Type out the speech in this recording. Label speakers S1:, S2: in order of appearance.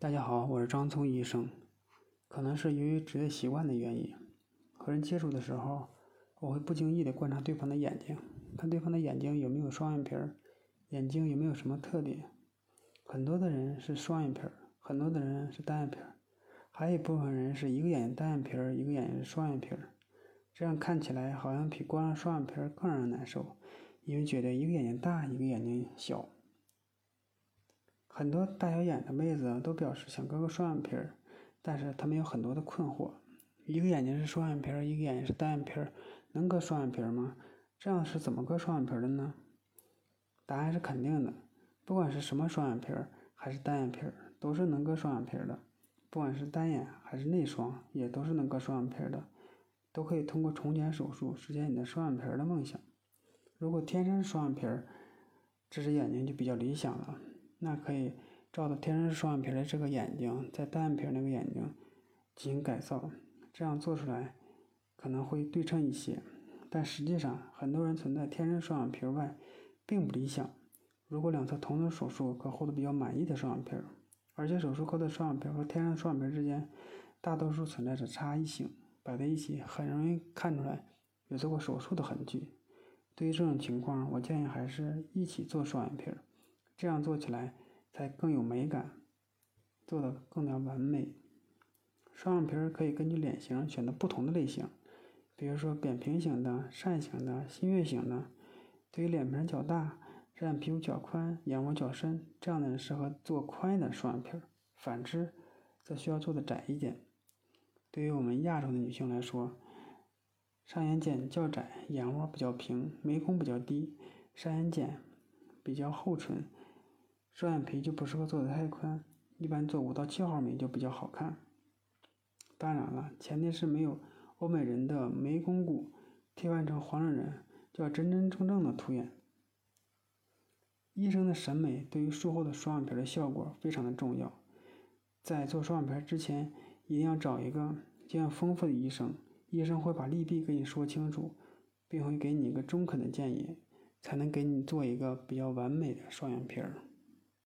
S1: 大家好，我是张聪医生。可能是由于职业习惯的原因，和人接触的时候，我会不经意的观察对方的眼睛，看对方的眼睛有没有双眼皮儿，眼睛有没有什么特点。很多的人是双眼皮儿，很多的人是单眼皮儿，还有一部分人是一个眼睛单眼皮儿，一个眼睛是双眼皮儿。这样看起来好像比关上双眼皮儿更让人难受，因为觉得一个眼睛大，一个眼睛小。很多大小眼的妹子都表示想割个双眼皮儿，但是她们有很多的困惑：一个眼睛是双眼皮儿，一个眼睛是单眼皮儿，能割双眼皮儿吗？这样是怎么割双眼皮儿的呢？答案是肯定的，不管是什么双眼皮儿还是单眼皮儿，都是能割双眼皮儿的；不管是单眼还是内双，也都是能割双眼皮儿的，都可以通过重睑手术实现你的双眼皮儿的梦想。如果天生双眼皮儿，这只眼睛就比较理想了。那可以照着天生双眼皮的这个眼睛，在单眼皮那个眼睛进行改造，这样做出来可能会对称一些。但实际上，很多人存在天生双眼皮外，并不理想。如果两侧同等手术，可获得比较满意的双眼皮，而且手术后的双眼皮和天生双眼皮之间大多数存在着差异性，摆在一起很容易看出来有做过手术的痕迹。对于这种情况，我建议还是一起做双眼皮。这样做起来才更有美感，做的更加完美。双眼皮儿可以根据脸型选择不同的类型，比如说扁平型的、扇形的、新月型的。对于脸盘较大、单眼皮肤较宽、眼窝较深这样的人，适合做宽一点双眼皮儿；反之，则需要做的窄一点。对于我们亚洲的女性来说，上眼睑较窄，眼窝比较平，眉孔比较低，上眼睑比较厚唇。双眼皮就不适合做的太宽，一般做五到七毫米就比较好看。当然了，前提是没有欧美人的眉弓骨，替换成黄种人，就要真真正正的凸眼。医生的审美对于术后的双眼皮的效果非常的重要，在做双眼皮之前，一定要找一个经验丰富的医生，医生会把利弊跟你说清楚，并会给你一个中肯的建议，才能给你做一个比较完美的双眼皮儿。